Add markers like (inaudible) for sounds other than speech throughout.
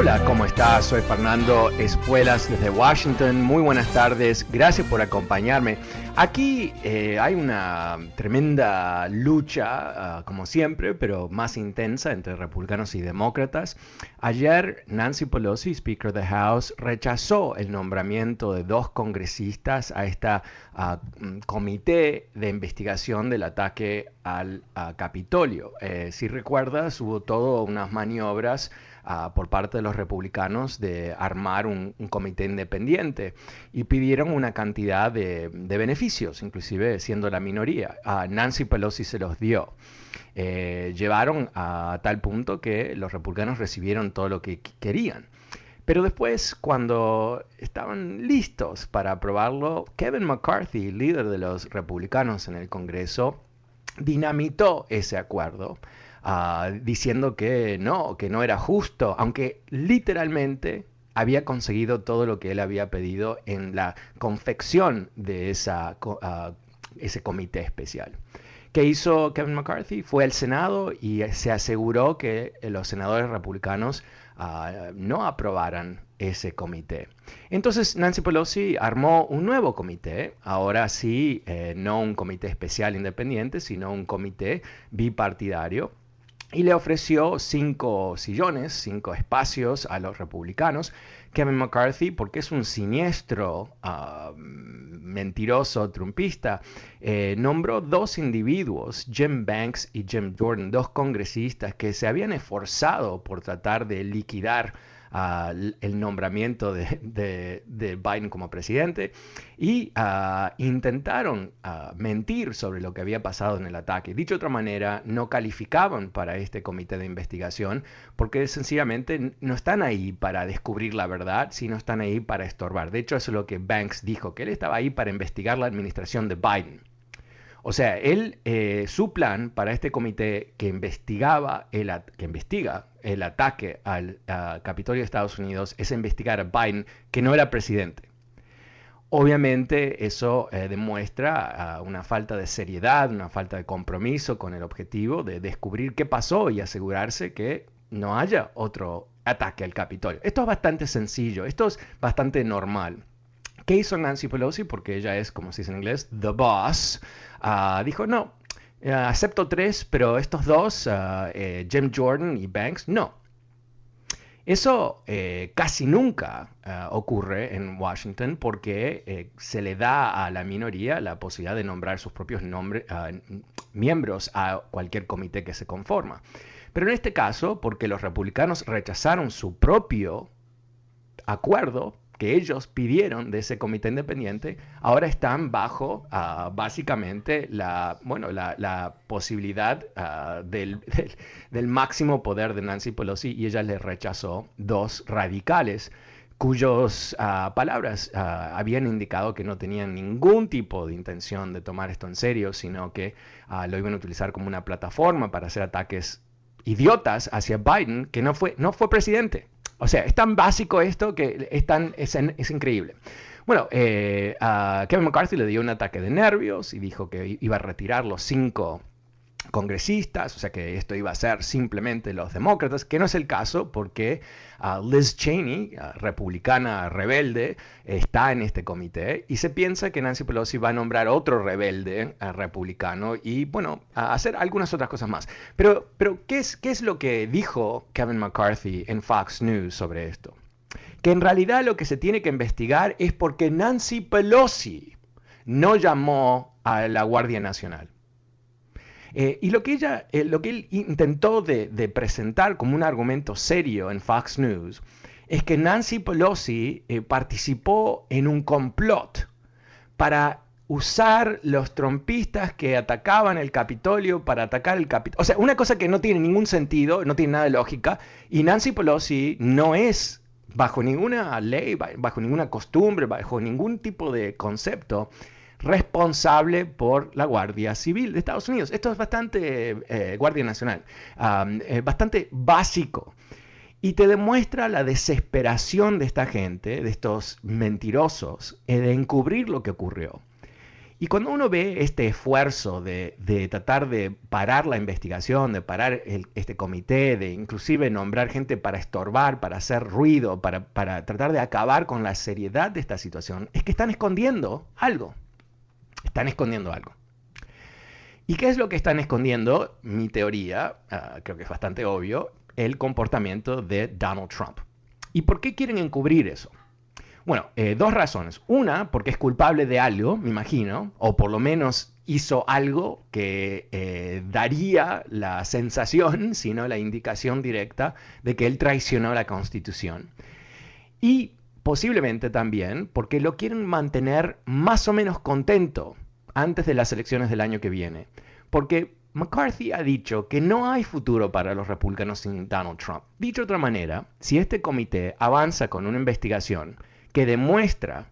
Hola, ¿cómo estás? Soy Fernando Espuelas desde Washington. Muy buenas tardes, gracias por acompañarme. Aquí eh, hay una tremenda lucha, ah, como siempre, pero más intensa entre republicanos y demócratas. Ayer Nancy Pelosi, Speaker of the House, rechazó el nombramiento de dos congresistas a esta ah, mm, comité de investigación del ataque al Capitolio. Eh, si recuerdas, hubo todo unas maniobras por parte de los republicanos de armar un, comité independiente y pidieron una cantidad de, beneficios, inclusive siendo la minoría. Nancy Pelosi se los dio. Eh, llevaron a tal punto que los republicanos recibieron todo lo que querían. Pero después, cuando estaban listos para aprobarlo, Kevin McCarthy, líder de los republicanos en el Congreso, dinamitó ese acuerdo Diciendo que no, que no era justo, aunque literalmente había conseguido todo lo que él había pedido en la confección de ese comité especial. ¿Qué hizo Kevin McCarthy? Fue al Senado y se aseguró que los senadores republicanos ah, no aprobaran ese comité. Entonces Nancy Pelosi armó un nuevo comité, ahora sí, eh, no un comité especial independiente, sino un comité bipartidario y le ofreció cinco sillones, cinco espacios a los republicanos. Kevin McCarthy, porque es un siniestro, ah, mentiroso, trumpista, eh, nombró dos individuos, Jim Banks y Jim Jordan, dos congresistas que se habían esforzado por tratar de liquidar el nombramiento de, Biden como presidente y ah, intentaron ah, mentir sobre lo que había pasado en el ataque. Dicho de otra manera, no calificaban para este comité de investigación porque sencillamente no están ahí para descubrir la verdad, sino están ahí para estorbar. De hecho, eso es lo que Banks dijo, que él estaba ahí para investigar la administración de Biden. O sea, él, eh, su plan para este comité que investigaba el, que investiga el ataque al Capitolio de Estados Unidos es investigar a Biden, que no era presidente. Obviamente eso eh, demuestra ah, una falta de seriedad, una falta de compromiso con el objetivo de descubrir qué pasó y asegurarse que no haya otro ataque al Capitolio. Esto es bastante sencillo, esto es bastante normal. ¿Qué hizo Nancy Pelosi? Porque ella es, como se dice en inglés, the boss. Ah, dijo, no, eh, acepto tres, pero estos dos, ah, eh, Jim Jordan y Banks, no. Eso eh, casi nunca ah, ocurre en Washington porque se le da a la minoría la posibilidad de nombrar sus propios miembros a cualquier comité que se conforma. Pero en este caso, porque los republicanos rechazaron su propio acuerdo, que ellos pidieron de ese comité independiente, ahora están bajo ah, básicamente la, bueno, la, posibilidad ah, (laughs) del, máximo poder de Nancy Pelosi y ella le rechazó dos radicales cuyos ah, palabras habían indicado que no tenían ningún tipo de intención de tomar esto en serio, sino que lo iban a utilizar como una plataforma para hacer ataques idiotas hacia Biden, que no fue, no fue presidente. O sea, es tan básico esto que es, tan, es, increíble. Bueno, eh, a Kevin McCarthy le dio un ataque de nervios y dijo que iba a retirar los cinco congresistas, o sea que esto iba a ser simplemente los demócratas, que no es el caso porque uh, Liz Cheney, uh, republicana rebelde, está en este comité y se piensa que Nancy Pelosi va a nombrar otro rebelde uh, republicano y bueno, a hacer algunas otras cosas más. Pero, pero ¿qué, es, ¿qué es lo que dijo Kevin McCarthy en Fox News sobre esto? Que en realidad lo que se tiene que investigar es porque Nancy Pelosi no llamó a la Guardia Nacional. Eh, y lo que, ella, eh, lo que él intentó de, presentar como un argumento serio en Fox News es que Nancy Pelosi eh, participó en un complot para usar los trompistas que atacaban el Capitolio para atacar el Capitolio. O sea, una cosa que no tiene ningún sentido, no tiene nada de lógica, y Nancy Pelosi no es bajo ninguna ley, bajo ninguna costumbre, bajo ningún tipo de concepto, responsable por la Guardia Civil de Estados Unidos. Esto es bastante, eh, Guardia Nacional, eh, bastante básico. Y te demuestra la desesperación de esta gente, de estos mentirosos, eh, de encubrir lo que ocurrió. Y cuando uno ve este esfuerzo de, tratar de parar la investigación, de parar este comité, de inclusive nombrar gente para estorbar, para hacer ruido, para, para tratar de acabar con la seriedad de esta situación, es que están escondiendo algo. Están escondiendo algo. ¿Y qué es lo que están escondiendo? Mi teoría, ah, creo que es bastante obvio, el comportamiento de Donald Trump. ¿Y por qué quieren encubrir eso? Bueno, eh, dos razones. Una, porque es culpable de algo, me imagino, o por lo menos hizo algo que eh, daría la sensación, sino la indicación directa, de que él traicionó la Constitución. Y posiblemente también porque lo quieren mantener más o menos contento antes de las elecciones del año que viene. Porque McCarthy ha dicho que no hay futuro para los republicanos sin Donald Trump. Dicho de otra manera, si este comité avanza con una investigación que demuestra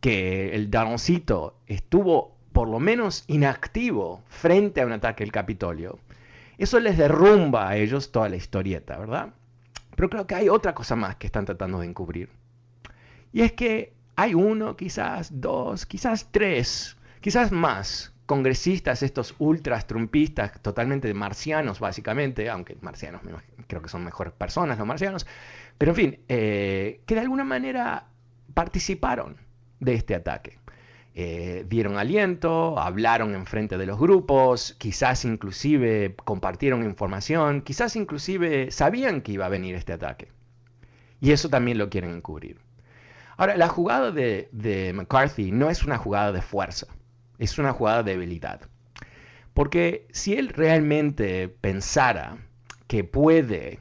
que el Donaldcito estuvo por lo menos inactivo frente a un ataque al Capitolio, eso les derrumba a ellos toda la historieta, ¿verdad? Pero creo que hay otra cosa más que están tratando de encubrir. Y es que hay uno, quizás dos, quizás tres, quizás más congresistas, estos ultras trumpistas, totalmente marcianos básicamente, aunque marcianos creo que son mejores personas los marcianos, pero en fin, eh, que de alguna manera participaron de este ataque. Eh, dieron aliento, hablaron en frente de los grupos, quizás inclusive compartieron información, quizás inclusive sabían que iba a venir este ataque. Y eso también lo quieren encubrir. Ahora, la jugada de, McCarthy no es una jugada de fuerza, es una jugada de debilidad. Porque si él realmente pensara que puede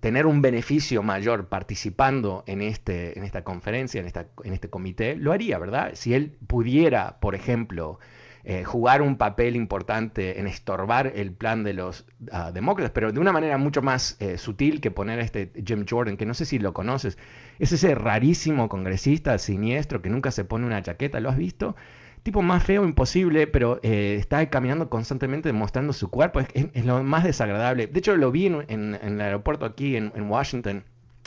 tener un beneficio mayor participando en, este, en esta conferencia, en, esta, en este comité, lo haría, ¿verdad? Si él pudiera, por ejemplo, eh, jugar un papel importante en estorbar el plan de los ah, demócratas, pero de una manera mucho más eh, sutil que poner a este Jim Jordan, que no sé si lo conoces, es ese rarísimo congresista siniestro que nunca se pone una chaqueta, ¿lo has visto? Tipo más feo imposible, pero eh, está caminando constantemente demostrando su cuerpo, es, lo más desagradable. De hecho, lo vi en, el aeropuerto aquí en, en Washington,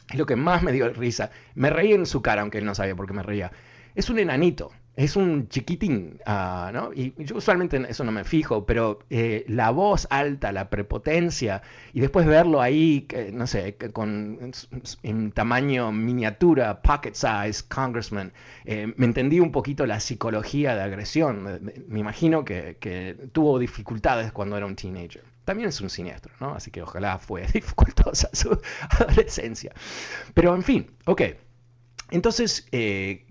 es lo que más me dio risa. Me reí en su cara, aunque él no sabía por qué me reía. Es un enanito, es un chiquitín, ah, ¿no? Y yo usualmente en eso no me fijo, pero eh, la voz alta, la prepotencia, y después verlo ahí, no sé, con en tamaño miniatura, pocket size, congressman, eh, me entendí un poquito la psicología de agresión. Me, imagino que, que, tuvo dificultades cuando era un teenager. También es un siniestro, ¿no? Así que ojalá fue (laughs) dificultosa su (laughs) adolescencia. Pero en fin, ok. Entonces, eh,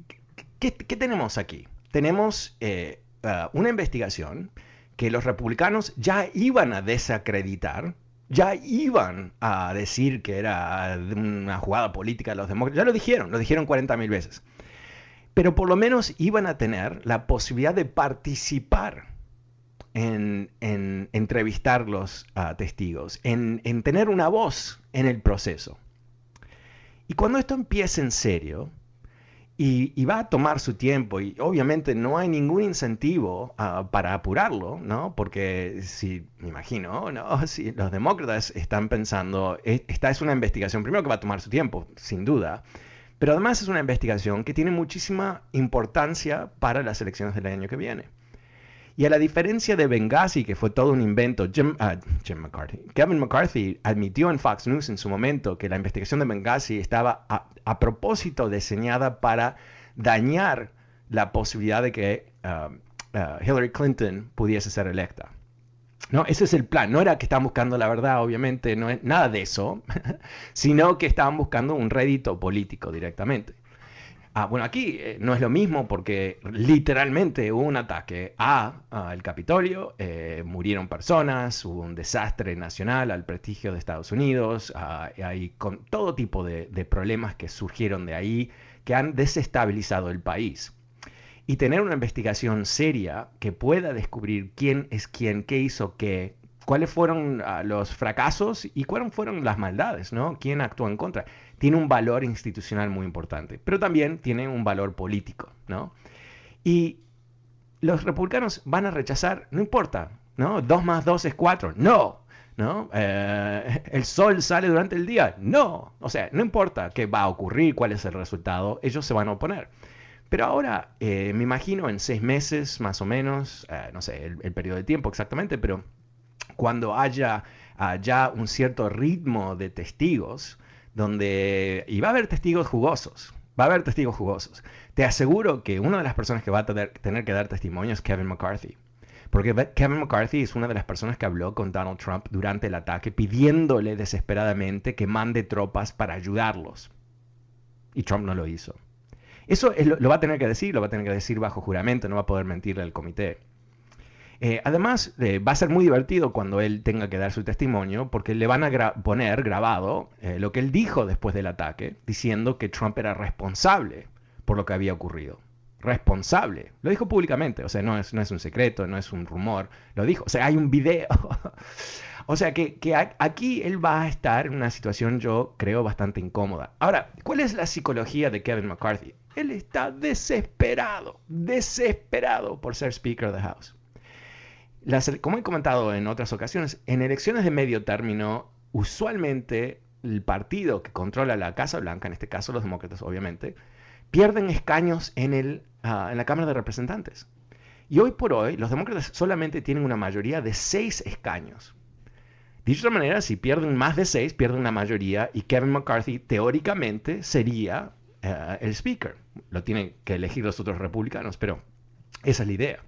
¿Qué, tenemos aquí? Tenemos eh, uh, una investigación que los republicanos ya iban a desacreditar, ya iban a decir que era una jugada política de los demócratas, ya lo dijeron, lo dijeron 40 mil veces, pero por lo menos iban a tener la posibilidad de participar en, entrevistar los uh, testigos, en, en tener una voz en el proceso. Y cuando esto empieza en serio, y, va a tomar su tiempo y obviamente no hay ningún incentivo ah, para apurarlo, ¿no? Porque si, me imagino, ¿no? (laughs) Si los demócratas están pensando, e, esta es una investigación, primero que va a tomar su tiempo, sin duda, pero además es una investigación que tiene muchísima importancia para las elecciones del año que viene. Y a la diferencia de Benghazi, que fue todo un invento, Jim, ah, McCarthy, Kevin McCarthy admitió en Fox News en su momento que la investigación de Benghazi estaba a, propósito diseñada para dañar la posibilidad de que ah, ah, Hillary Clinton pudiese ser electa. ¿No? Ese es el plan. No era que estaban buscando la verdad, obviamente, no es nada de eso, (laughs) sino que estaban buscando un rédito político directamente. Ah, bueno, aquí eh, no es lo mismo porque literalmente hubo un ataque a, el Capitolio, eh, murieron personas, hubo un desastre nacional al prestigio de Estados Unidos, hay con todo tipo de, de problemas que surgieron de ahí que han desestabilizado el país. Y tener una investigación seria que pueda descubrir quién es quién, qué hizo qué, cuáles fueron ah, los fracasos y cuáles fueron las maldades, ¿no? ¿Quién actuó en contra? Tiene un valor institucional muy importante, pero también tiene un valor político, ¿no? Y los republicanos van a rechazar, no importa, ¿no? Dos más dos es cuatro, no, ¿no? Eh, (laughs) el sol sale durante el día, no, o sea, no importa qué va a ocurrir, cuál es el resultado, ellos se van a oponer. Pero ahora, eh, me imagino en seis meses más o menos, eh, no sé el, el periodo de tiempo exactamente, pero cuando haya ah, ya un cierto ritmo de testigos, donde, y va a haber testigos jugosos, va a haber testigos jugosos. Te aseguro que una de las personas que va a tener, que dar testimonio es Kevin McCarthy. Porque Kevin McCarthy es una de las personas que habló con Donald Trump durante el ataque pidiéndole desesperadamente que mande tropas para ayudarlos. Y Trump no lo hizo. Eso lo, lo, va a tener que decir, lo va a tener que decir bajo juramento, no va a poder mentirle al comité. Eh, además, eh, va a ser muy divertido cuando él tenga que dar su testimonio, porque le van a poner grabado eh, lo que él dijo después del ataque, diciendo que Trump era responsable por lo que había ocurrido. Responsable. Lo dijo públicamente, o sea, no es, no es un secreto, no es un rumor, lo dijo. O sea, hay un video. (laughs) o sea, que, que aquí él va a estar en una situación, yo creo, bastante incómoda. Ahora, ¿cuál es la psicología de Kevin McCarthy? Él está desesperado, desesperado por ser Speaker of the House como he comentado en otras ocasiones, en elecciones de medio término, usualmente el partido que controla la Casa Blanca, en este caso los demócratas obviamente, pierden escaños en, el, ah, en la Cámara de Representantes. Y hoy por hoy los demócratas solamente tienen una mayoría de seis escaños. Dicho de otra manera, si pierden más de seis, pierden la mayoría y Kevin McCarthy teóricamente sería ah, el speaker. Lo tienen que elegir los otros republicanos, pero esa es la idea.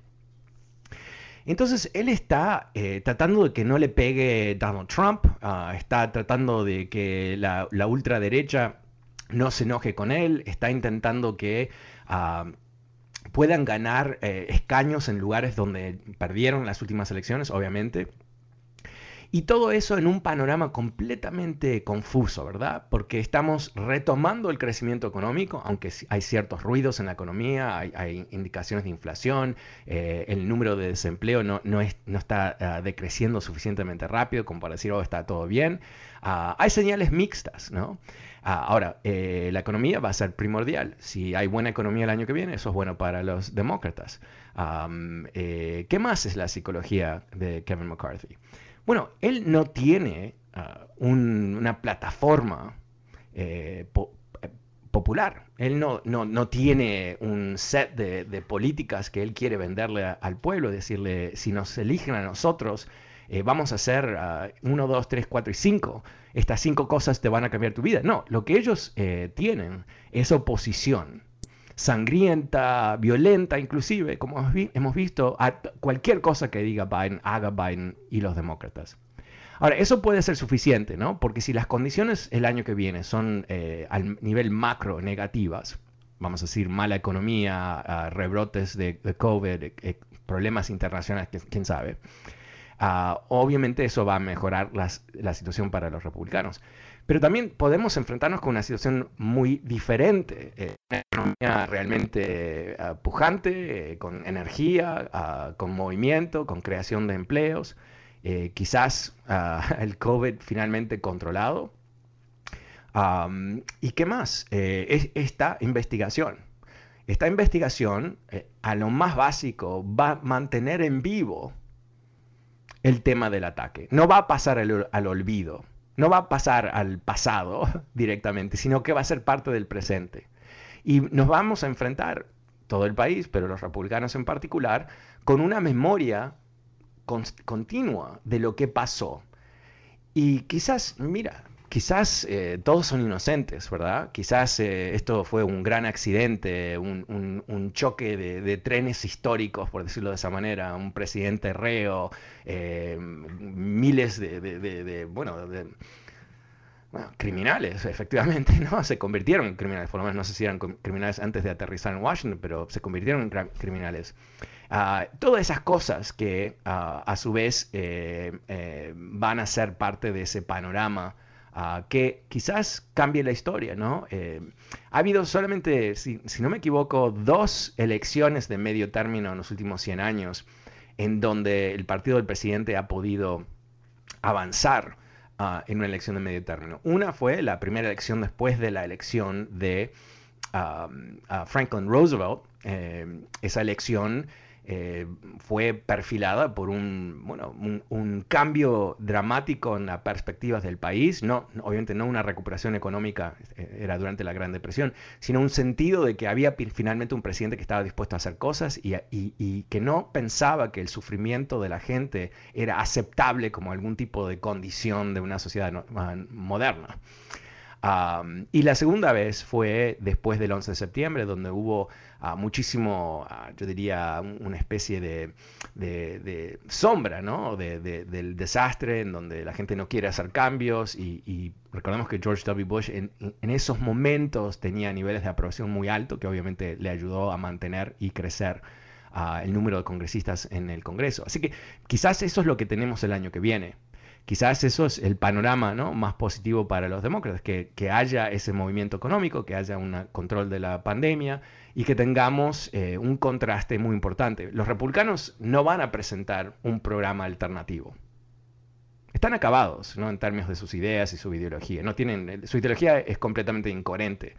Entonces él está eh, tratando de que no le pegue Donald Trump, ah, está tratando de que la, ultraderecha no se enoje con él, está intentando que ah, puedan ganar eh, escaños en lugares donde perdieron las últimas elecciones, obviamente. Y todo eso en un panorama completamente confuso, ¿verdad? Porque estamos retomando el crecimiento económico, aunque hay ciertos ruidos en la economía, hay, indicaciones de inflación, eh, el número de desempleo no, no, es, no está ah, decreciendo suficientemente rápido como para decir, oh, está todo bien. Ah, hay señales mixtas, ¿no? Ah, ahora, eh, la economía va a ser primordial. Si hay buena economía el año que viene, eso es bueno para los demócratas. Eh, ¿Qué más es la psicología de Kevin McCarthy? Bueno, él no tiene ah, una plataforma eh, eh, popular. Él no, no, tiene un set de, políticas que él quiere venderle al pueblo, decirle, si nos eligen a nosotros, eh, vamos a hacer uh, uno, dos, tres, cuatro y cinco. Estas cinco cosas te van a cambiar tu vida. No, lo que ellos tienen es oposición sangrienta, violenta inclusive, como hemos visto, a cualquier cosa que diga Biden, haga Biden y los demócratas. Ahora, eso puede ser suficiente, ¿no? Porque si las condiciones el año que viene son eh, al nivel macro negativas, vamos a decir mala economía, rebrotes de, COVID, eh, problemas internacionales, quién sabe, ah, obviamente eso va a mejorar la situación para los republicanos. Pero también podemos enfrentarnos con una situación muy diferente, eh, una economía realmente eh, pujante, eh, con energía, ah, con movimiento, con creación de empleos, quizás ah, (laughs) el COVID finalmente controlado. ¿Y qué más? Es esta investigación. Esta investigación, a lo más básico, va a mantener en vivo el tema del ataque. No va a pasar al olvido no va a pasar al pasado (laughs) directamente, sino que va a ser parte del presente. Y nos vamos a enfrentar todo el país, pero los republicanos en particular, con una memoria continua de lo que pasó. Y quizás, mira, quizás eh, todos son inocentes, ¿verdad? Quizás eh, esto fue un gran accidente, un, choque de, trenes históricos, por decirlo de esa manera, un presidente reo, eh, miles de, bueno, criminales, efectivamente, (laughs) ¿no? Se convirtieron en criminales, por lo menos no sé si eran criminales antes de aterrizar en Washington, pero se convirtieron en criminales. Ah, todas esas cosas que ah, a su vez van a ser parte de ese panorama que quizás cambie la historia, ¿no? Eh, ha habido solamente, si, no me equivoco, dos elecciones de medio término en los últimos 100 años en donde el partido del presidente ha podido avanzar ah, en una elección de medio término. Una fue la primera elección después de la elección de ah, Franklin Roosevelt. Eh, esa elección eh, fue perfilada por un, bueno, un, cambio dramático en las perspectivas del país, no, obviamente no una recuperación económica, eh, era durante la Gran Depresión, sino un sentido de que había finalmente un presidente que estaba dispuesto a hacer cosas y, y que no pensaba que el sufrimiento de la gente era aceptable como algún tipo de condición de una sociedad moderna. Y la segunda vez fue después del 11 de septiembre, donde hubo muchísimo, yo diría, una especie de, sombra ¿no? del desastre, en donde la gente no quiere hacer cambios. Y, recordemos que George W. Bush en, esos momentos tenía niveles de aprobación muy altos, que obviamente le ayudó a mantener y crecer el número de congresistas en el Congreso. Así que quizás eso es lo que tenemos el año que viene quizás eso es el panorama ¿no? más positivo para los demócratas, que, haya ese movimiento económico, que haya un control de la pandemia y que tengamos eh, un contraste muy importante. Los republicanos no van a presentar un programa alternativo. Están acabados ¿no? en términos de sus ideas y su ideología. No tienen, su ideología es completamente incoherente.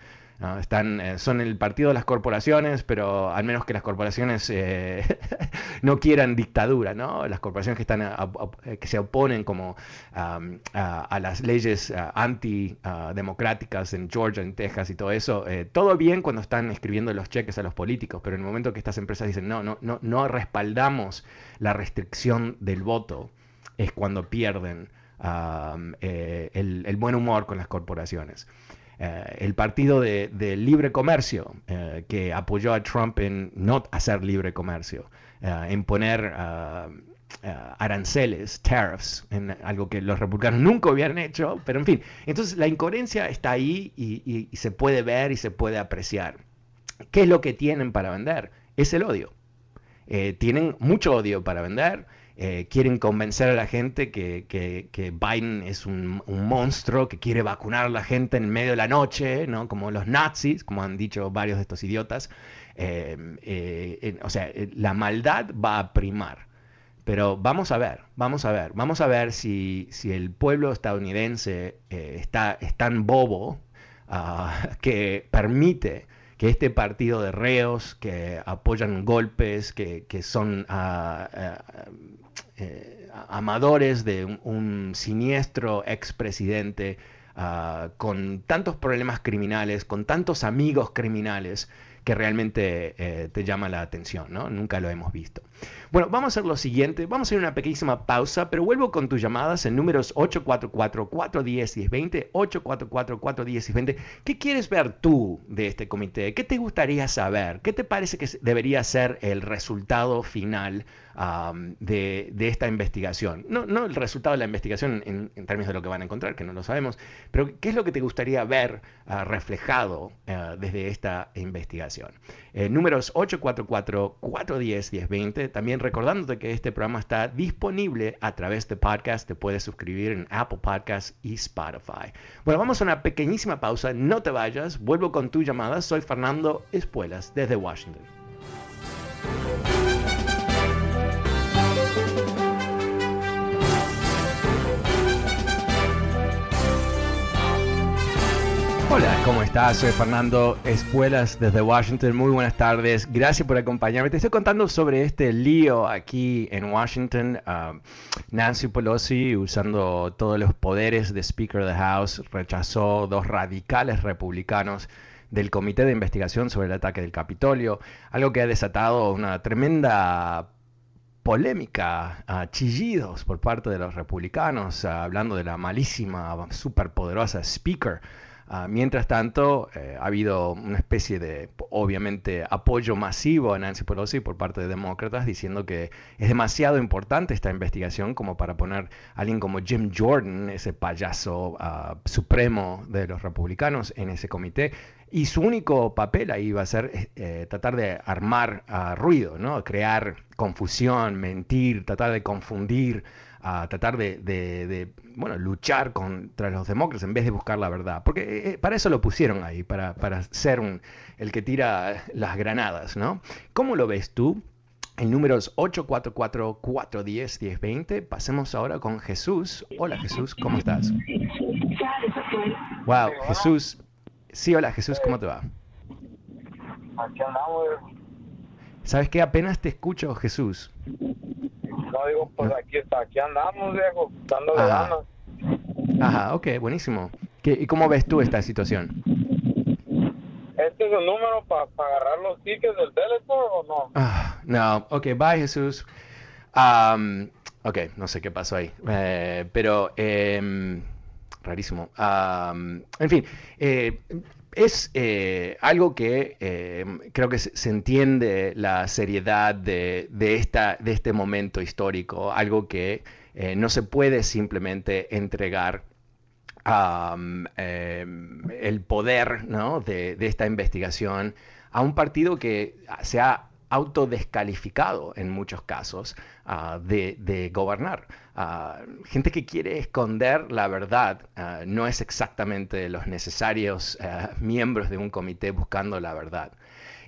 Están, eh, son el partido de las corporaciones, pero al menos que las corporaciones eh, (laughs) no quieran dictadura, ¿no? Las corporaciones que, están eh, que se oponen como a, las leyes antidemocráticas en Georgia, en Texas y todo eso, todo bien cuando están escribiendo los cheques a los políticos, pero en el momento que estas empresas dicen, no, no, no, no respaldamos la restricción del voto, es cuando pierden el buen humor con las corporaciones. Eh, el partido de, libre comercio eh, que apoyó a Trump en no hacer libre comercio, eh, en poner aranceles, tariffs, en algo que los republicanos nunca hubieran hecho, pero en fin, entonces la incoherencia está ahí y se puede ver y se puede apreciar. ¿Qué es lo que tienen para vender? Es el odio. tienen mucho odio para vender eh, quieren convencer a la gente que, que, Biden es un, monstruo, que quiere vacunar a la gente en medio de la noche, ¿no? como los nazis, como han dicho varios de estos idiotas. Eh, eh, o sea, la maldad va a primar. Pero vamos a ver, vamos a ver, vamos a ver si, si el pueblo estadounidense está, es tan bobo ah, (laughs) que permite que este partido de reos que apoyan golpes, que, son ah, ah, eh, amadores de un, siniestro expresidente uh, con tantos problemas criminales, con tantos amigos criminales, que realmente eh, te llama la atención, ¿no? Nunca lo hemos visto. Bueno, vamos a hacer lo siguiente, vamos a hacer una pequeñísima pausa, pero vuelvo con tus llamadas en números 844-410-1020, 844-410-1020. ¿Qué quieres ver tú de este comité? ¿Qué te gustaría saber? ¿Qué te parece que debería ser el resultado final de, esta investigación? No, no el resultado de la investigación en, términos de lo que van a encontrar, que no lo sabemos, pero ¿qué es lo que te gustaría ver ah, reflejado ah, desde esta investigación? Eh, números 844-410-1020. También recordándote que este programa está disponible a través de podcast. Te puedes suscribir en Apple Podcasts y Spotify. Bueno, vamos a una pequeñísima pausa. No te vayas. Vuelvo con tu llamada. Soy Fernando Espuelas desde Washington. Hola, ¿cómo estás? Soy Fernando Espuelas desde Washington. Muy buenas tardes. Gracias por acompañarme. Te estoy contando sobre este lío aquí en Washington. Ah, Nancy Pelosi, usando todos los poderes de Speaker of the House, rechazó dos radicales republicanos del Comité de Investigación sobre el ataque del Capitolio, algo que ha desatado una tremenda polémica, chillidos por parte de los republicanos, hablando de la malísima, superpoderosa speaker Ah, mientras tanto, eh, ha habido una especie de, obviamente, apoyo masivo a Nancy Pelosi por parte de demócratas diciendo que es demasiado importante esta investigación como para poner a alguien como Jim Jordan, ese payaso ah, supremo de los republicanos, en ese comité. Y su único papel ahí va a ser eh, eh, tratar de armar ah, ruido, ¿no? crear confusión, mentir, tratar de confundir a tratar de, bueno, luchar contra los demócratas en vez de buscar la verdad. Porque eh, eh, para eso lo pusieron ahí, para, para ser un, el que tira las granadas, ¿no? ¿Cómo lo ves tú? El número es 844-410-1020. Pasemos ahora con Jesús. Hola Jesús, ¿cómo estás? Wow, Jesús. Sí, hola Jesús, ¿cómo te va? ¿Sabes qué? Apenas te escucho, Jesús. No digo, pues aquí, aquí andamos, viejo, dando ganas. Ajá, ok, buenísimo. ¿Qué, ¿Y cómo ves tú esta situación? ¿Este es el número para agarrar los tickets del teléfono o no? Ah, no, ok, bye Jesús. Um, ok, no sé qué pasó ahí. Eh, pero, eh, rarísimo. Um, en fin, eh, es eh, algo que eh, creo que se, entiende la seriedad de, esta, de este momento histórico, algo que eh, no se puede simplemente entregar el poder de, de, esta investigación a un partido que se ha autodescalificado en muchos casos ah, de, gobernar. Ah, gente que quiere esconder la verdad ah, no es exactamente los necesarios miembros de un comité buscando la verdad.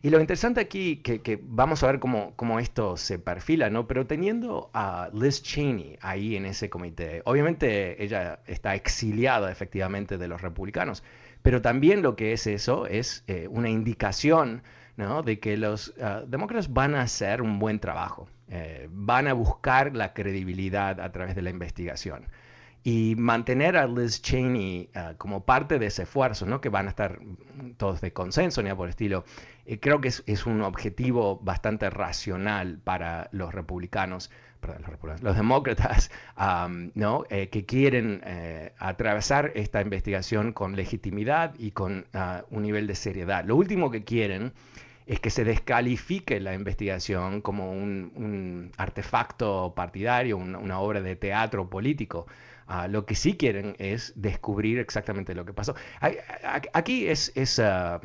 Y lo interesante aquí, que, vamos a ver cómo, cómo, esto se perfila, ¿no? Pero teniendo a Liz Cheney ahí en ese comité, obviamente ella está exiliada efectivamente de los republicanos, pero también lo que es eso es eh, una indicación de que los ah, demócratas van a hacer un buen trabajo, eh, van a buscar la credibilidad a través de la investigación. Y mantener a Liz Cheney ah, como parte de ese esfuerzo, ¿no? que van a estar todos de consenso, ni por el estilo, eh, creo que es, un objetivo bastante racional para los republicanos, los, demócratas, (laughs) ¿no? Eh, que quieren atravesar esta investigación con legitimidad y con ah, un nivel de seriedad. Lo último que quieren es que se descalifique la investigación como un, artefacto partidario, una, obra de teatro político. Ah, lo que sí quieren es descubrir exactamente lo que pasó. Aquí es, ah,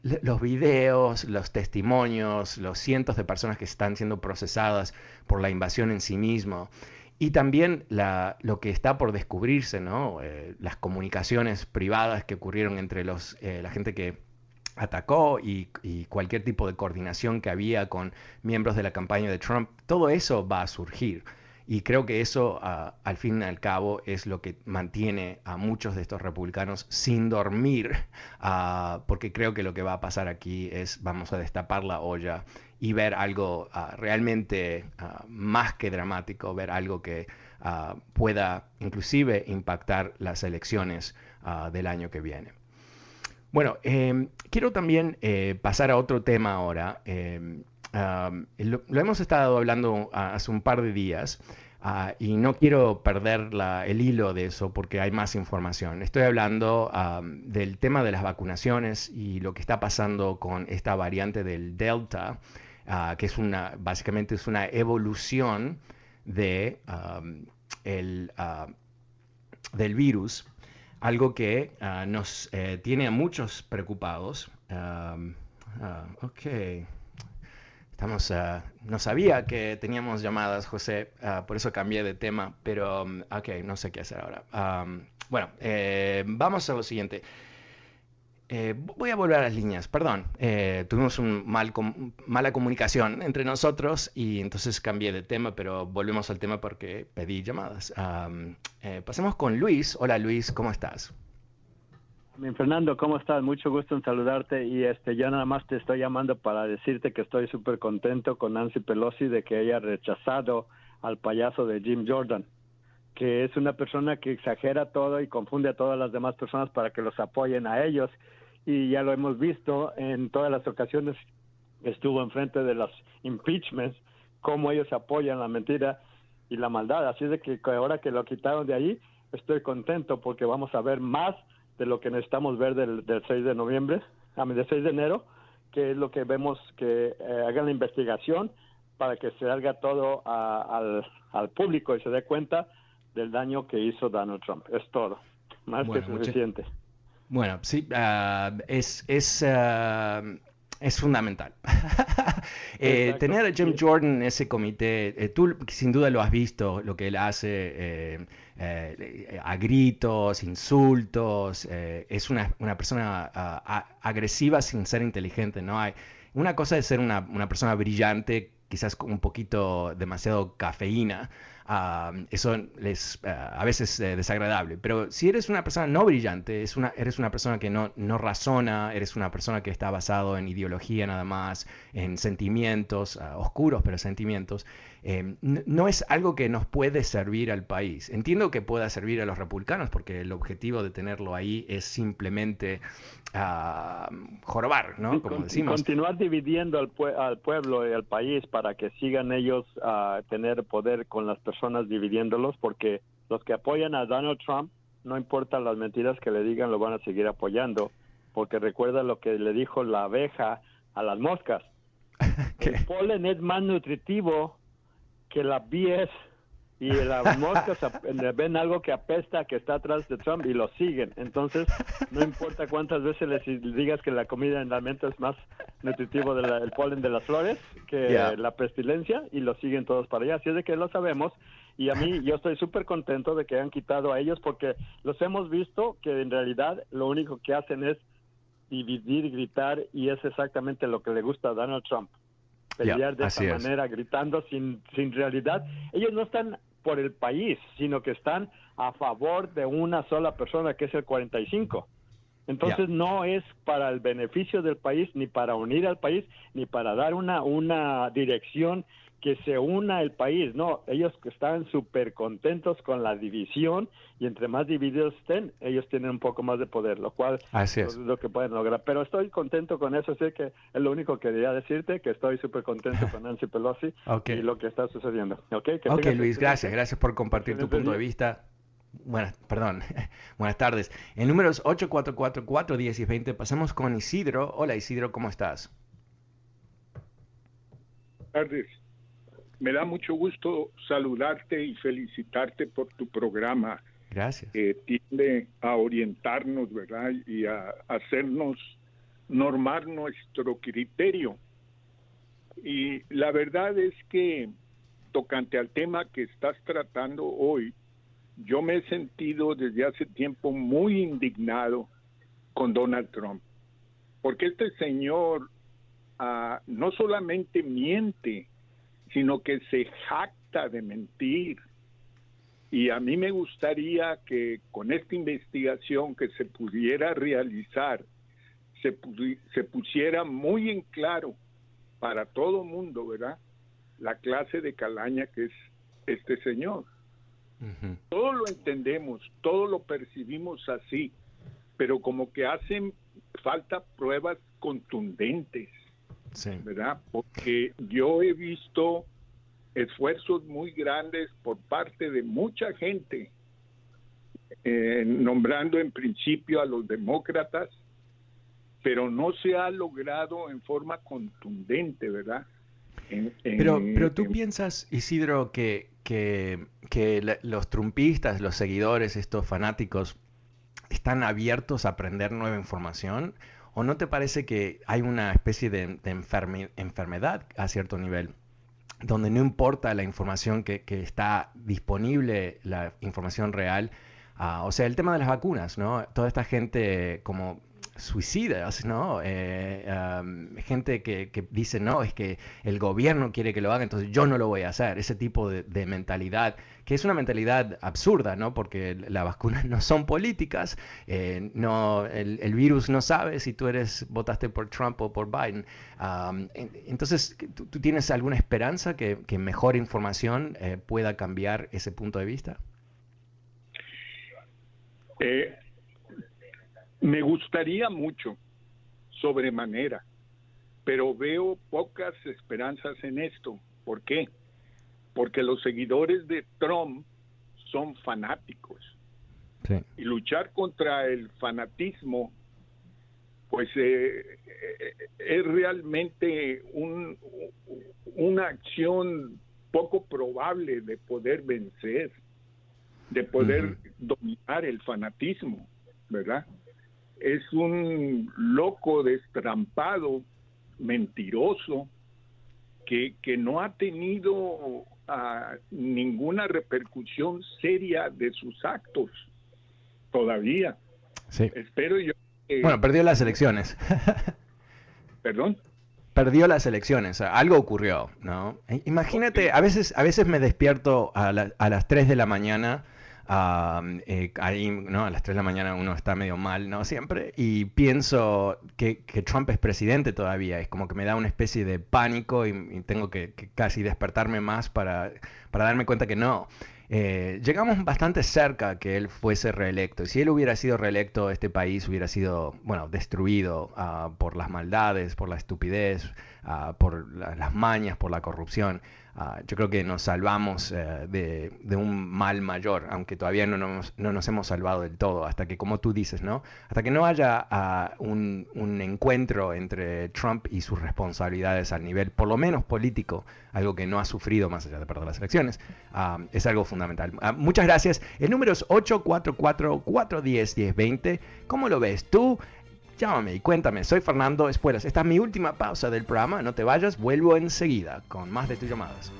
los videos, los testimonios, los cientos de personas que están siendo procesadas por la invasión en sí mismo. Y también lo que está por descubrirse, ¿no? Eh, las comunicaciones privadas que ocurrieron entre los, eh, la gente que atacó y, cualquier tipo de coordinación que había con miembros de la campaña de Trump, todo eso va a surgir. Y creo que eso, ah, al fin y al cabo, es lo que mantiene a muchos de estos republicanos sin dormir, ah, porque creo que lo que va a pasar aquí es, vamos a destapar la olla y ver algo ah, realmente más que dramático, ver algo que pueda inclusive impactar las elecciones del año que viene. Bueno, em, quiero también eh, pasar a otro tema ahora. Em, lo, hemos estado hablando hace un par de días ah, y no quiero perder el hilo de eso porque hay más información. Estoy hablando del tema de las vacunaciones y lo que está pasando con esta variante del Delta, ah, que es una, básicamente es una evolución ah, del virus algo que ah, nos eh, tiene a muchos preocupados. Ah, ok. Estamos, no sabía que teníamos llamadas, José, por eso cambié de tema, pero mm, ok, no sé qué hacer ahora. bueno, eh, vamos a lo siguiente. Eh, voy a volver a las líneas, perdón. Eh, tuvimos un mal mala comunicación entre nosotros y entonces cambié de tema, pero volvemos al tema porque pedí llamadas. Eh, pasemos con Luis. Hola Luis, ¿cómo estás? Fernando, ¿cómo estás? Mucho gusto en saludarte y este yo nada más te estoy llamando para decirte que estoy súper contento con Nancy Pelosi de que haya rechazado al payaso de Jim Jordan, que es una persona que exagera todo y confunde a todas las demás personas para que los apoyen a ellos y ya lo hemos visto en todas las ocasiones estuvo enfrente de los impeachments, cómo ellos apoyan la mentira y la maldad. Así es de que ahora que lo quitaron de ahí, estoy contento porque vamos a ver más de lo que necesitamos ver del, 6 de noviembre, a del 6 de enero, que es lo que vemos que eh, hagan la investigación para que se salga todo al, al público y se dé cuenta del daño que hizo Donald Trump. Es todo. Más que suficiente. Bueno, sí, ah, es, es, ah, es fundamental. (laughs) Eh, tener a Jim Jordan en ese comité, eh, tú sin duda lo has visto, lo que él hace eh, a gritos, insultos, es una, una persona ah, agresiva sin ser inteligente, ¿no? Hay, una cosa es ser una, una persona brillante, quizás un poquito demasiado cafeína, eso es a veces eh, desagradable. Pero si eres una persona no brillante, es una, eres una persona que no, no razona, eres una persona que está basado en ideología nada más, en sentimientos, ah, oscuros pero sentimientos, Em, no es algo que nos puede servir al país. Entiendo que pueda servir a los republicanos porque el objetivo de tenerlo ahí es simplemente uh, jorobar, ¿no? Como decimos. Continuar dividiendo al, al, pueblo y al país para que sigan ellos a tener poder con las personas dividiéndolos porque los que apoyan a Donald Trump, no importa las mentiras que le digan, lo van a seguir apoyando porque recuerda lo que le dijo la abeja a las moscas. (laughs) El polen es más nutritivo que la BS y las (laughs) moscas ven algo que apesta que está atrás de Trump y lo siguen. Entonces, no importa cuántas veces les digas que la comida en la mente es más nutritivo del polen de las flores que la pestilencia y lo siguen todos para allá. Así es de que lo sabemos y a mí yo estoy súper contento de que hayan quitado a ellos porque los hemos visto que en realidad lo único que hacen es dividir, gritar y es exactamente lo que le gusta a Donald Trump pelear de esa manera, gritando sin, sin realidad. Ellos no están por el país, sino que están a favor de una sola persona, que es el 45. Entonces no es para el beneficio del país, ni para unir al país, ni para dar una, una dirección que se una el país, no, ellos están súper contentos con la división y entre más divididos estén, ellos tienen un poco más de poder, lo cual es. lo que pueden lograr. Pero estoy contento con eso, así que es lo único que quería decirte, que estoy súper contento con (laughs) Nancy Pelosi y lo que está sucediendo. Ok, okay Luis, gracias, gracias por compartir tu punto de vista. Buenas, perdón, (laughs) buenas tardes. En números 844 410 y 20 pasamos con Isidro. Hola Isidro, ¿cómo estás? tardes. Me da mucho gusto saludarte y felicitarte por tu programa. Gracias. Que tiende a orientarnos, ¿verdad? Y a hacernos normar nuestro criterio. Y la verdad es que, tocante al tema que estás tratando hoy, yo me he sentido desde hace tiempo muy indignado con Donald Trump, porque este señor ah, no solamente miente, sino que se jacta de mentir. Y a mí me gustaría que con esta investigación que se pudiera realizar, se, se pusiera muy en claro para todo mundo, ¿verdad? La clase de calaña que es este señor. Todo lo entendemos, todo lo percibimos así, pero como que hacen falta pruebas contundentes. ¿Verdad? Porque yo he visto esfuerzos muy grandes por parte de mucha gente, eh, nombrando en principio a los demócratas, pero no se ha logrado en forma contundente, ¿verdad? pero, pero tú piensas, Isidro, que, que, que los trumpistas, los seguidores, estos fanáticos, están abiertos a aprender nueva información ¿O no te parece que hay una especie de, enfermedad a cierto nivel? donde no importa la información que, está disponible, la información real, ah, o sea, el tema de las vacunas, ¿no? Toda esta gente como suicidas, ¿no? Eh, gente que, dice, no, es que el gobierno quiere que lo haga, entonces yo no lo voy a hacer. Ese tipo de, mentalidad, que es una mentalidad absurda, ¿no? Porque las vacunas no son políticas, eh, no, el, virus no sabe si tú eres, votaste por Trump o por Biden. entonces, ¿tú, tienes alguna esperanza que, mejor información eh, pueda cambiar ese punto de vista? Eh, me gustaría mucho, sobremanera, pero veo pocas esperanzas en esto. ¿Por qué? Porque los seguidores de Trump son fanáticos. Y luchar contra el fanatismo, pues eh, eh, es realmente un, una acción poco probable de poder vencer, de poder dominar el fanatismo, ¿verdad? Es un loco destrampado, mentiroso, que, que no ha tenido ah, ninguna repercusión seria de sus actos todavía. Sí. Espero yo. bueno, perdió las elecciones. (laughs) ¿Perdón? Perdió las elecciones, algo ocurrió, ¿no? E, imagínate, a veces, a veces me despierto a, a las 3 de la mañana, eh, ahí, ¿no? A las 3 de la mañana uno está medio mal, ¿no? Siempre, y pienso que, Trump es presidente todavía, es como que me da una especie de pánico y, tengo que, casi despertarme más para, para darme cuenta que no. Eh, llegamos bastante cerca que él fuese reelecto. Y si él hubiera sido reelecto, este país hubiera sido, bueno, destruido uh, por las maldades, por la estupidez, uh, por la, las mañas, por la corrupción. Uh, yo creo que nos salvamos uh, de, un mal mayor, aunque todavía no nos, no nos, hemos salvado del todo, hasta que, como tú dices, ¿no? Hasta que no haya uh, un, encuentro entre Trump y sus responsabilidades al nivel, por lo menos político, algo que no ha sufrido más allá de perder las elecciones, es algo fundamental. muchas gracias. El número es 844-410-1020. ¿Cómo lo ves tú? Llámame y cuéntame, soy Fernando Espuelas. Esta es mi última pausa del programa, no te vayas, vuelvo enseguida con más de tus llamadas.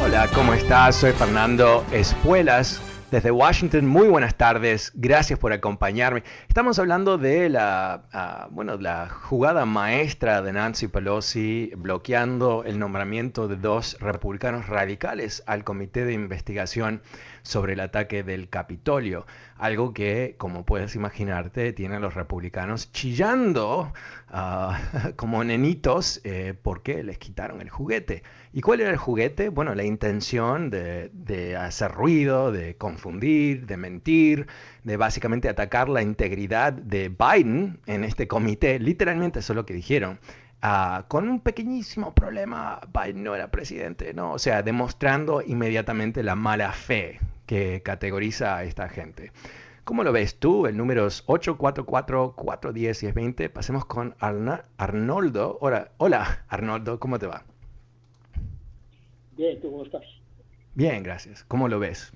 Hola, ¿cómo estás? Soy Fernando Espuelas desde Washington, muy buenas tardes, gracias por acompañarme. Estamos hablando de la, uh, bueno, la jugada maestra de Nancy Pelosi bloqueando el nombramiento de dos republicanos radicales al comité de investigación sobre el ataque del Capitolio, algo que, como puedes imaginarte, tiene a los republicanos chillando uh, (laughs) como nenitos eh, porque les quitaron el juguete. ¿Y cuál era el juguete? Bueno, la intención de, hacer ruido, de confundir, de mentir, de básicamente atacar la integridad de Biden en este comité. Literalmente eso es lo que dijeron. Uh, con un pequeñísimo problema, Biden no era presidente, ¿no? O sea, demostrando inmediatamente la mala fe que categoriza a esta gente. ¿Cómo lo ves tú? El número es 844-410-1020. Pasemos con Arna Arnoldo. Hola, hola, Arnoldo, ¿cómo te va? Bien, ¿tú cómo estás? Bien, gracias. ¿Cómo lo ves?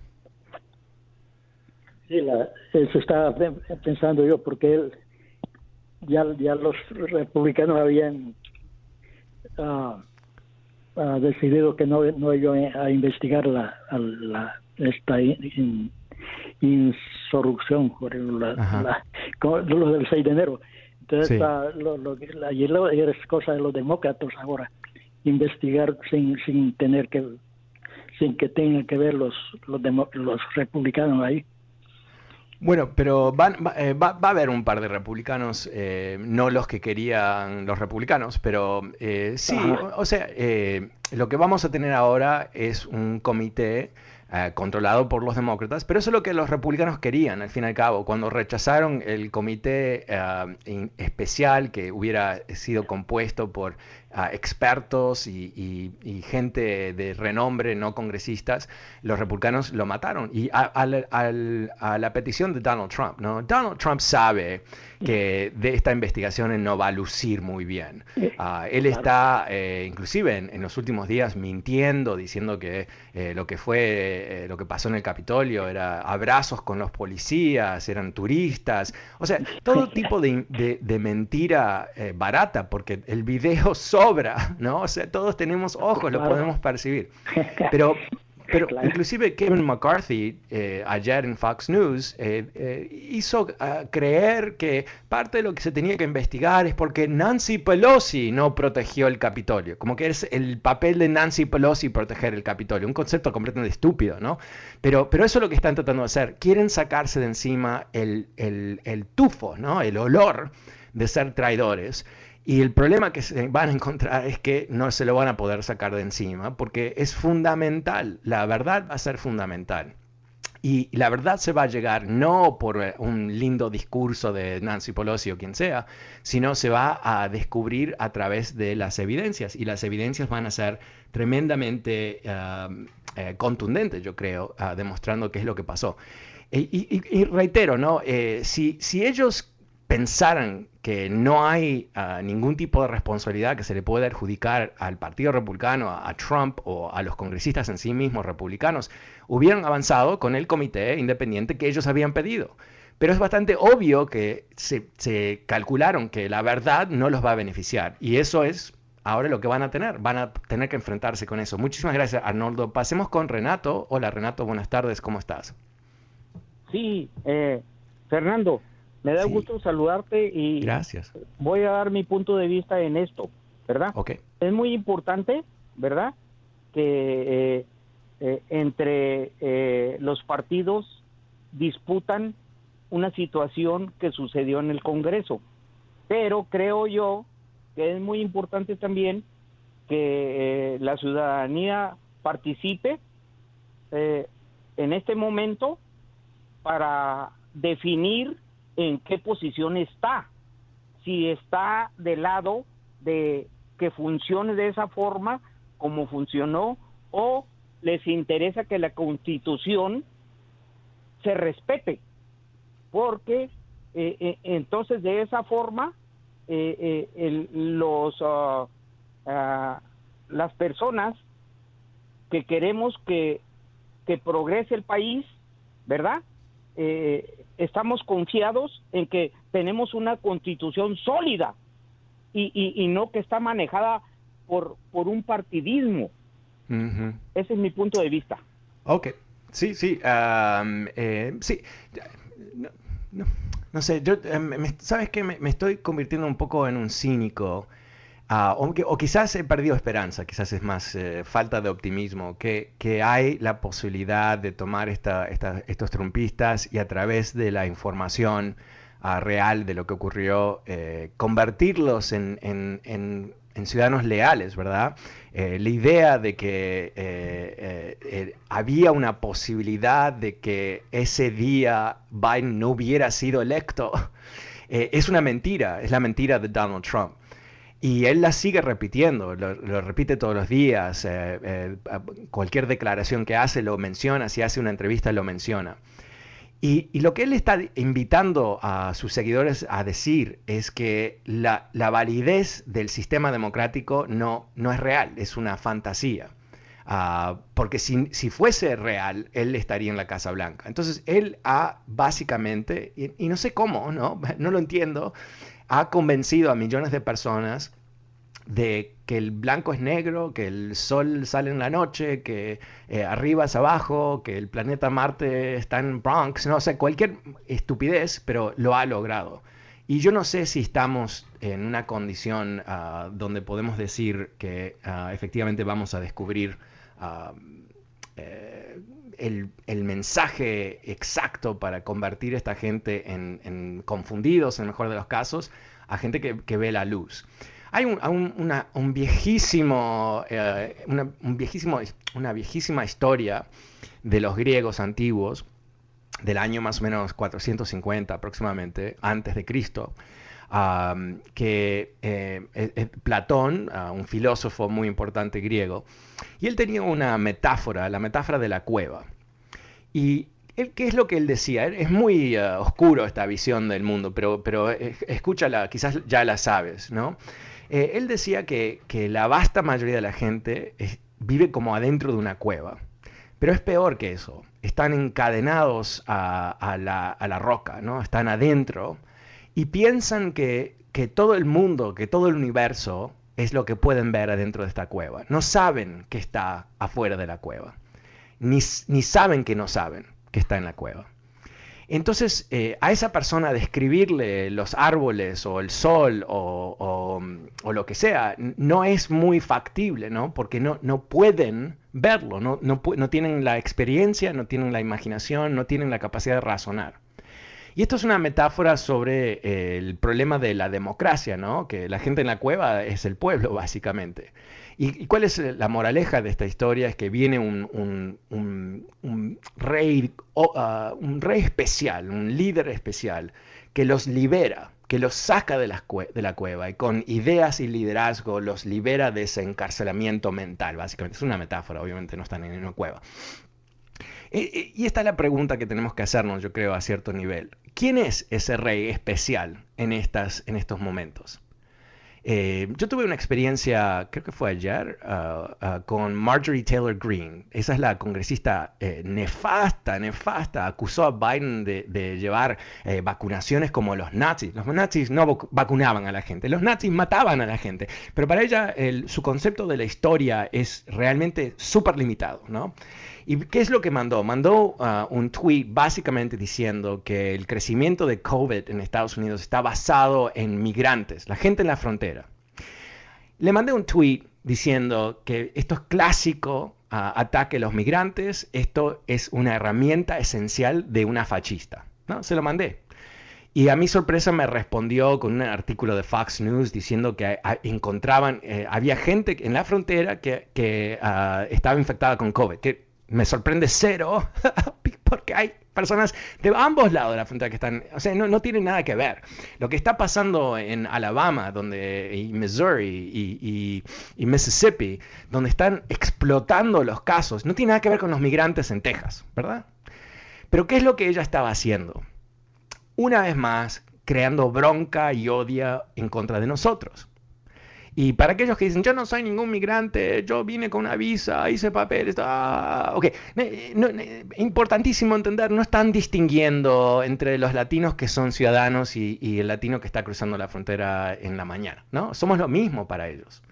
Sí, la, eso estaba pensando yo, porque él, ya, ya los republicanos habían uh, uh, decidido que no, no iban a investigar la, la esta in, insurrección, la, la, lo del 6 de enero. Entonces, sí. está, lo, lo, es cosa de los demócratas ahora investigar sin, sin tener que sin que tengan que ver los los, los republicanos ahí. Bueno, pero van, va, eh, va, va, a haber un par de republicanos, eh, no los que querían los republicanos, pero eh, sí, o, o, sea, eh, lo que vamos a tener ahora es un comité eh, controlado por los demócratas, pero eso es lo que los republicanos querían, al fin y al cabo, cuando rechazaron el comité uh, especial que hubiera sido compuesto por expertos y, y, y, gente de renombre, no congresistas, los republicanos lo mataron. Y a, a, a, a la petición de Donald Trump, ¿no? Donald Trump sabe que de esta investigación no va a lucir muy bien. Uh, él está, eh, inclusive en, en, los últimos días, mintiendo, diciendo que eh, lo que fue, eh, lo que pasó en el Capitolio era abrazos con los policías, eran turistas, o sea, todo (laughs) tipo de, de, de mentira barata, porque el video (laughs) sobra, ¿no? O sea, todos tenemos ojos, lo podemos percibir. (laughs) Pero pero claro. inclusive Kevin McCarthy eh, ayer en Fox News eh, eh, hizo uh, creer que parte de lo que se tenía que investigar es porque Nancy Pelosi no protegió el Capitolio, como que es el papel de Nancy Pelosi proteger el Capitolio, un concepto completamente estúpido, ¿no? Pero, pero eso es lo que están tratando de hacer, quieren sacarse de encima el, el, el tufo, ¿no? El olor de ser traidores. Y el problema que se van a encontrar es que no se lo van a poder sacar de encima, porque es fundamental, la verdad va a ser fundamental. Y la verdad se va a llegar no por eh, un lindo discurso de Nancy Pelosi o quien sea, sino se va a descubrir a través de las evidencias. Y las evidencias van a ser tremendamente eh, contundentes, yo creo, ah, demostrando qué es lo que pasó. Y, reitero, ¿no? Eh, si, si ellos pensaran que no hay ah, ningún tipo de responsabilidad que se le pueda adjudicar al Partido Republicano, a, Trump o a los congresistas en sí mismos republicanos, hubieran avanzado con el comité independiente que ellos habían pedido. Pero es bastante obvio que se, calcularon que la verdad no los va a beneficiar. Y eso es ahora lo que van a tener. Van a tener que enfrentarse con eso. Muchísimas gracias, Arnoldo. Pasemos con Renato. Hola, Renato. Buenas tardes. ¿Cómo estás? Sí, eh, Fernando. Me da gusto saludarte y Gracias. voy a dar mi punto de vista en esto, ¿verdad? Ok. Es muy importante, ¿verdad? Que eh, eh, entre eh, los partidos disputan una situación que sucedió en el Congreso. Pero creo yo que es muy importante también que la ciudadanía participe en este momento para definir en qué posición está. Si está del lado de que funcione de esa forma como funcionó o les interesa que la constitución se respete. Porque eh, eh, entonces de esa forma eh, los ah, ah, las personas que queremos que, que progrese el país, ¿verdad? Estamos confiados en que tenemos una constitución sólida y, no que está manejada por, por un partidismo. Ese es mi punto de vista. Ok, sí, sí, eh, sí. No, sé, yo, eh, ¿sabes qué? Me, me, estoy convirtiendo un poco en un cínico Ah, o, quizás he perdido esperanza, quizás es más eh, falta de optimismo, que, hay la posibilidad de tomar estos trumpistas y a través de la información ah, real de lo que ocurrió, eh, convertirlos en, ciudadanos leales, ¿verdad? Eh, la idea de que había una posibilidad de que ese día Biden no hubiera sido electo (laughs) es una mentira, es la mentira de Donald Trump. Y él la sigue repitiendo, lo, repite todos los días, eh, eh, cualquier declaración que hace lo menciona, si hace una entrevista lo menciona. Y, lo que él está invitando a sus seguidores a decir es que la, validez del sistema democrático no, no es real, es una fantasía. Ah, porque si, si, fuese real, él estaría en la Casa Blanca. Entonces, él ha básicamente, y, y no sé cómo, ¿no? (laughs) no lo entiendo, ha convencido a millones de personas de que el blanco es negro, que el sol sale en la noche, que eh, arriba es abajo, que el planeta Marte está en Bronx, no sé, cualquier estupidez, pero lo ha logrado. Y yo no sé si estamos en una condición ah, donde podemos decir que ah, efectivamente vamos a descubrir ah, eh, el, mensaje exacto para convertir a esta gente en, confundidos, en el mejor de los casos, a gente que, ve la luz. Hay un, una, eh, viejísimo, una viejísima historia de los griegos antiguos, del año más o menos 450 aproximadamente, antes de Cristo, que eh, Platón, un filósofo muy importante griego, y él tenía una metáfora, la metáfora de la cueva. Y ¿qué es lo que él decía? Es muy uh, oscuro esta visión del mundo, pero, pero eh, escúchala, quizás ya la sabes, ¿no? Eh, él decía que, la vasta mayoría de la gente vive como adentro de una cueva, pero es peor que eso. Están encadenados a, la, roca, ¿no? Están adentro y piensan que, que todo el mundo, que todo el universo es lo que pueden ver adentro de esta cueva. No saben que está afuera de la cueva ni, saben que no saben que está en la cueva. Entonces, eh, a esa persona describirle los árboles o el sol o, lo que sea, no es muy factible, ¿no? Porque no, no pueden verlo, no, tienen la experiencia, no tienen la imaginación, no tienen la capacidad de razonar. Y esto es una metáfora sobre eh, el problema de la democracia, ¿no? Que la gente en la cueva es el pueblo, básicamente. ¿Y, cuál es la moraleja de esta historia? Es que viene un, rey, ah, un rey especial, un líder especial, que los libera, que los saca de la, cueva y con ideas y liderazgo los libera de ese encarcelamiento mental, básicamente. Es una metáfora, obviamente no están en una cueva. Eh, eh, y esta es la pregunta que tenemos que hacernos, yo creo, a cierto nivel. ¿Quién es ese rey especial en, estas, en estos momentos? Eh, yo tuve una experiencia, creo que fue ayer, uh, uh, con Marjorie Taylor Greene. Esa es la congresista eh, nefasta, nefasta. Acusó a Biden de, llevar eh, vacunaciones como los nazis. Los nazis no vacunaban a la gente, los nazis mataban a la gente. Pero para ella su concepto de la historia es realmente súper limitado, ¿no? ¿Y qué es lo que mandó? Mandó uh, un tweet básicamente diciendo que el crecimiento de COVID en Estados Unidos está basado en migrantes, la gente en la frontera. Le mandé un tweet diciendo que esto es clásico uh, ataque a los migrantes, esto es una herramienta esencial de una fascista. ¿no? Se lo mandé. Y a mi sorpresa me respondió con un artículo de Fox News diciendo que encontraban, eh, había gente en la frontera que, estaba infectada con COVID, que me sorprende cero, (laughs) porque hay personas de ambos lados de la frontera que están, o sea, no, no tiene nada que ver. Lo que está pasando en Alabama, donde, y Missouri y, y, Mississippi, donde están explotando los casos, no tiene nada que ver con los migrantes en Texas, ¿verdad? Pero ¿qué es lo que ella estaba haciendo? Una vez más, creando bronca y odio en contra de nosotros. Y para aquellos que dicen, yo no soy ningún migrante, yo vine con una visa, hice papeles, ah, ok, importantísimo entender, no están distinguiendo entre los latinos que son ciudadanos y, y el latino que está cruzando la frontera en la mañana, ¿no? Somos lo mismo para ellos.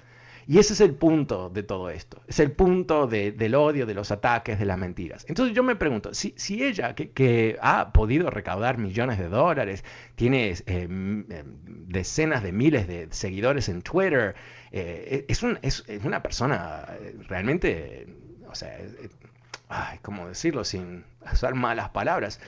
Y ese es el punto de todo esto, es el punto del odio, de los ataques, de las mentiras. Entonces yo me pregunto, si, si ella, que, ha podido recaudar millones de dólares, tiene eh, em, decenas de miles de seguidores en Twitter, eh, es, es, una persona eh, realmente, o sea, ¿cómo decirlo sin usar malas palabras?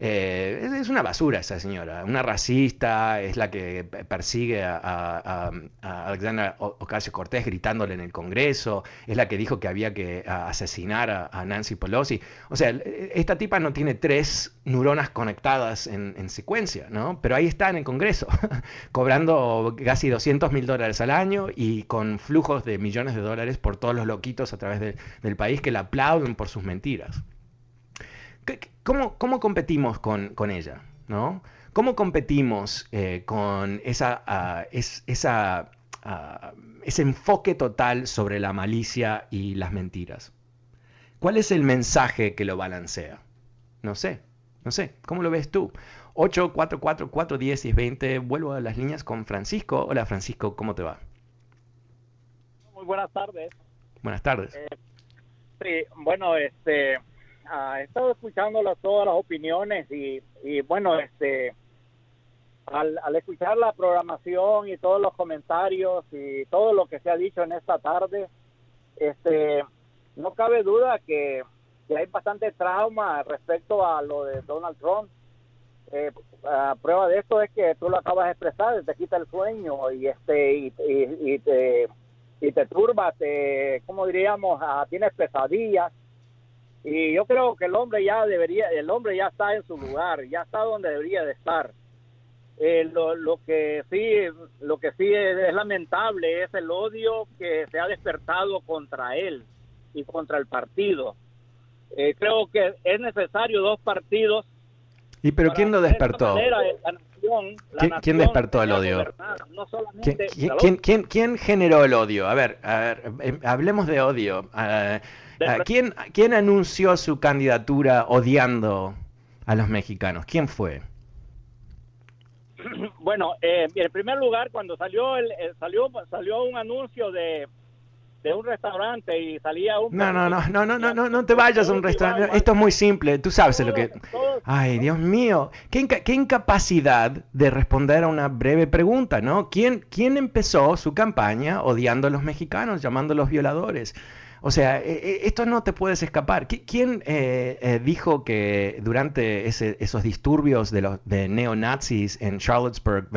Eh, es, una basura esa señora, una racista, es la que persigue a, a, Alexandra Ocasio Cortés gritándole en el Congreso, es la que dijo que había que asesinar a, Nancy Pelosi. O sea, esta tipa no tiene tres neuronas conectadas en, secuencia, ¿no? Pero ahí está en el Congreso, (laughs) cobrando casi 200 mil dólares al año y con flujos de millones de dólares por todos los loquitos a través del país que la aplauden por sus mentiras. ¿Cómo, cómo competimos con, con, ella? ¿no? ¿Cómo competimos eh, con esa, ah, esa, ah, ese enfoque total sobre la malicia y las mentiras? ¿Cuál es el mensaje que lo balancea? No sé, no sé. ¿Cómo lo ves tú? 8, 4, 4, 4, 10 y 20. Vuelvo a las líneas con Francisco. Hola Francisco, ¿cómo te va? Muy buenas tardes. Buenas tardes. Eh, sí, bueno, este, he estado escuchando todas las opiniones y, bueno, este, al, escuchar la programación y todos los comentarios y todo lo que se ha dicho en esta tarde, este, no cabe duda que, hay bastante trauma respecto a lo de Donald Trump. Eh, prueba de esto es que tú lo acabas de expresar, te quita el sueño y este y, y, te y te turba, te, ¿cómo diríamos? Ah, tienes pesadillas y yo creo que el hombre ya debería, el hombre ya está en su lugar, ya está donde debería de estar. Eh, lo, lo, que sí, lo que sí es, lamentable es el odio que se ha despertado contra él y contra el partido. Eh, creo que es necesario dos partidos. ¿Y pero quién lo despertó? ¿Quién, despertó el odio? ¿Quién, ¿Quién, generó el odio? A ver, a ver eh, hablemos de odio. Uh, Ah, ¿Quién, ¿Quién anunció su candidatura odiando a los mexicanos? ¿Quién fue? (clears throat) Bueno, eh, en primer lugar, cuando salió el, salió salió un anuncio de, de un restaurante y salía un... No, no, no, no, no, no, no, no te vayas a un restaurante. Esto es muy simple, tú sabes lo que... Ay, Dios mío, qué, qué, incapacidad de responder a una breve pregunta, ¿no? ¿Quién, ¿Quién empezó su campaña odiando a los mexicanos, llamándolos violadores? O sea, e, e, esto no te puedes escapar. ¿Quién eh, eh, dijo que durante esos disturbios de los de neonazis en Charlottesburg,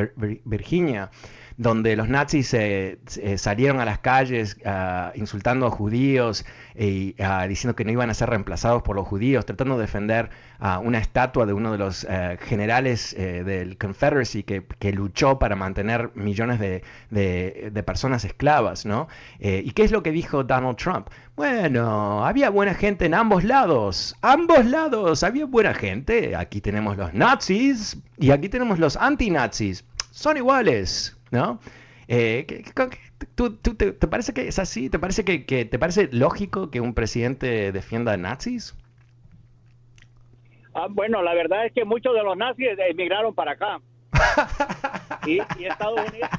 Virginia, donde los nazis salieron a las calles ah, insultando a judíos y ah, diciendo que no iban a ser reemplazados por los judíos, tratando de defender a una estatua de uno de los eh, generales eh, del Confederacy que, luchó para mantener millones de, personas esclavas, ¿no? Eh, ¿Y qué es lo que dijo Donald Trump? Bueno, había buena gente en ambos lados, ambos lados, había buena gente. Aquí tenemos los nazis y aquí tenemos los antinazis. Son iguales, ¿no? Eh, ¿tú, te, parece que es así? ¿Te parece que, te parece lógico que un presidente defienda a nazis? Ah, bueno, la verdad es que muchos de los nazis emigraron para acá. (laughs) y, Estados Unidos.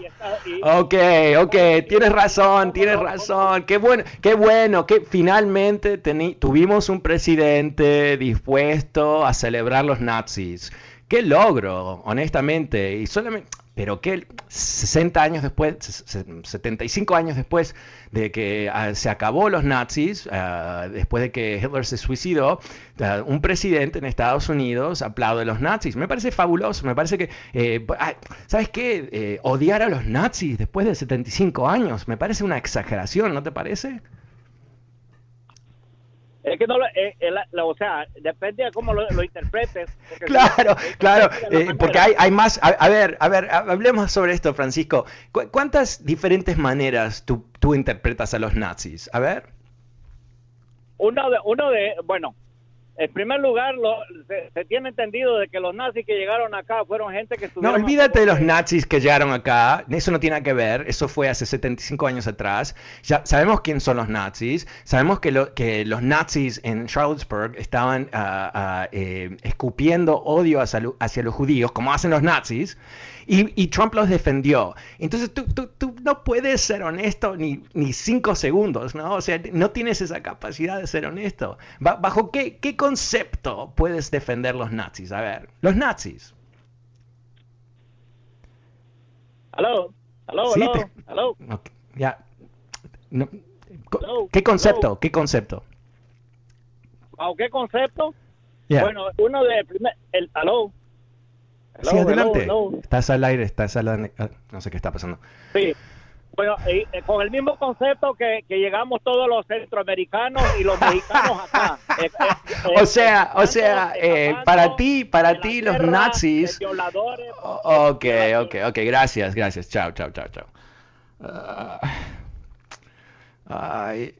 ok, ok, tienes razón, tienes razón. Qué bueno, qué bueno que finalmente tuvimos un presidente dispuesto a celebrar los nazis. Qué logro, honestamente. Y solamente pero que 60 años después, 75 años después de que ah, se acabó los nazis, ah, después de que Hitler se suicidó, ah, un presidente en Estados Unidos aplaude a los nazis. Me parece fabuloso, me parece que, eh, ¿sabes qué? Eh, odiar a los nazis después de 75 años, me parece una exageración, ¿no te parece? Es que no, eh, o sea, depende de cómo lo, interpretes. Claro, claro, eh, porque hay, hay más. A, ver, a ver, hablemos sobre esto, Francisco. ¿Cuántas diferentes maneras tú, tú interpretas a los nazis? A ver. Uno de, uno de, bueno, en primer lugar, se, tiene entendido de que los nazis que llegaron acá fueron gente que No, olvídate de los nazis que llegaron acá. Eso no tiene nada que ver. Eso fue hace 75 años atrás. Ya sabemos quién son los nazis. Sabemos que, que los nazis en Charlottesburg estaban ah, ah, eh, escupiendo odio hacia los judíos, como hacen los nazis. Y, Trump los defendió. Entonces tú, tú, no puedes ser honesto ni, ni, cinco segundos, ¿no? O sea, no tienes esa capacidad de ser honesto. ¿Bajo qué, qué concepto puedes defender los nazis? A ver, los nazis. Aló, aló, sí, aló, Ya. ¿Qué concepto? ¿Qué concepto? ¿Bajo qué concepto? Bueno, uno de primer, el aló sí, adelante. Estás al aire, estás al aire. Ah, no sé qué está pasando. Sí. Bueno, eh, con el mismo concepto que, llegamos todos los centroamerinos y los mexicanos (laughs) acá. Eh, eh, o sea, o sea, para ti, para ti los nazis. ok, ok, ok, gracias, gracias. Chao, chao, chao, chao. Ah, ay.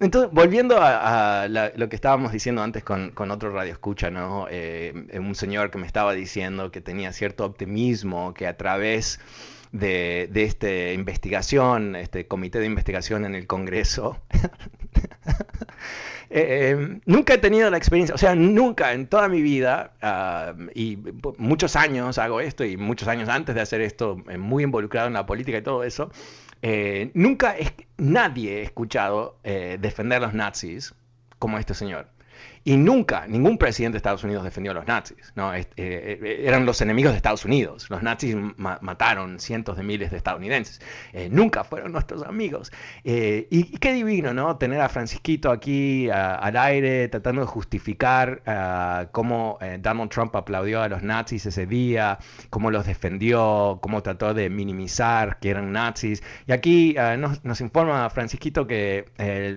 Entonces, volviendo a, lo que estábamos diciendo antes con, otro radio escucha, ¿no? Eh, un señor que me estaba diciendo que tenía cierto optimismo, que a través de, esta investigación, este comité de investigación en el Congreso, (laughs) eh, eh, nunca he tenido la experiencia, o sea, nunca en toda mi vida, ah, y muchos años hago esto, y muchos años antes de hacer esto, muy involucrado en la política y todo eso, eh, nunca es, nadie he escuchado eh, defender a los nazis como este señor. Y nunca, ningún presidente de Estados Unidos defendió a los nazis. ¿no? Eh, eh, eran los enemigos de Estados Unidos. Los nazis mataron cientos de miles de estadounidenses. Eh, nunca fueron nuestros amigos. y, qué divino, ¿no? Tener a Francisquito aquí al aire tratando de justificar cómo Donald Trump aplaudió a los nazis ese día, cómo los defendió, cómo trató de minimizar que eran nazis. Y aquí nos, nos, informa Francisquito que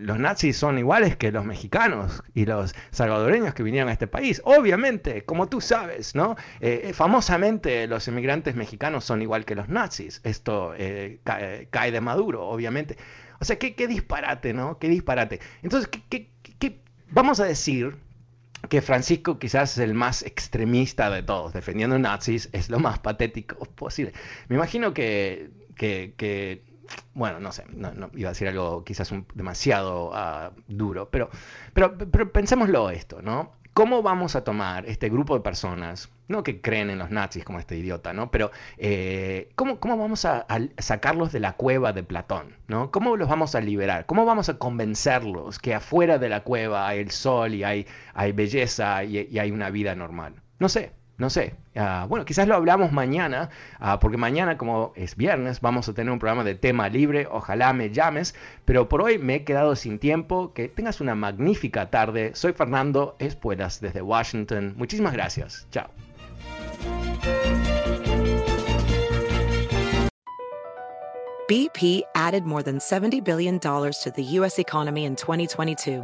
los nazis son iguales que los mexicanos y los salvadoreños que vinieron a este país. Obviamente, como tú sabes, ¿no? Eh, eh, famosamente los inmigrantes mexicanos son igual que los nazis. Esto eh, cae, de Maduro, obviamente. O sea, qué, disparate, ¿no? Qué disparate. Entonces, ¿qué, vamos a decir que Francisco quizás es el más extremista de todos, defendiendo nazis, es lo más patético posible. Me imagino que, que bueno, no sé, no, iba a decir algo quizás demasiado ah, duro, pero, pero, pero pensémoslo esto, ¿no? ¿Cómo vamos a tomar este grupo de personas, no que creen en los nazis como este idiota, ¿no? Pero eh, ¿cómo, ¿cómo, vamos a, sacarlos de la cueva de Platón, ¿no? ¿Cómo los vamos a liberar? ¿Cómo vamos a convencerlos que afuera de la cueva hay el sol y hay, hay belleza y hay una vida normal? No sé, No sé, uh, bueno, quizás lo hablamos mañana, uh, porque mañana, como es viernes, vamos a tener un programa de tema libre, ojalá me llames, pero por hoy me he quedado sin tiempo, que tengas una magnífica tarde. Soy Fernando Espuelas desde Washington, muchísimas gracias, chao. BP added more than $70 billion to the U.S. economy in 2022.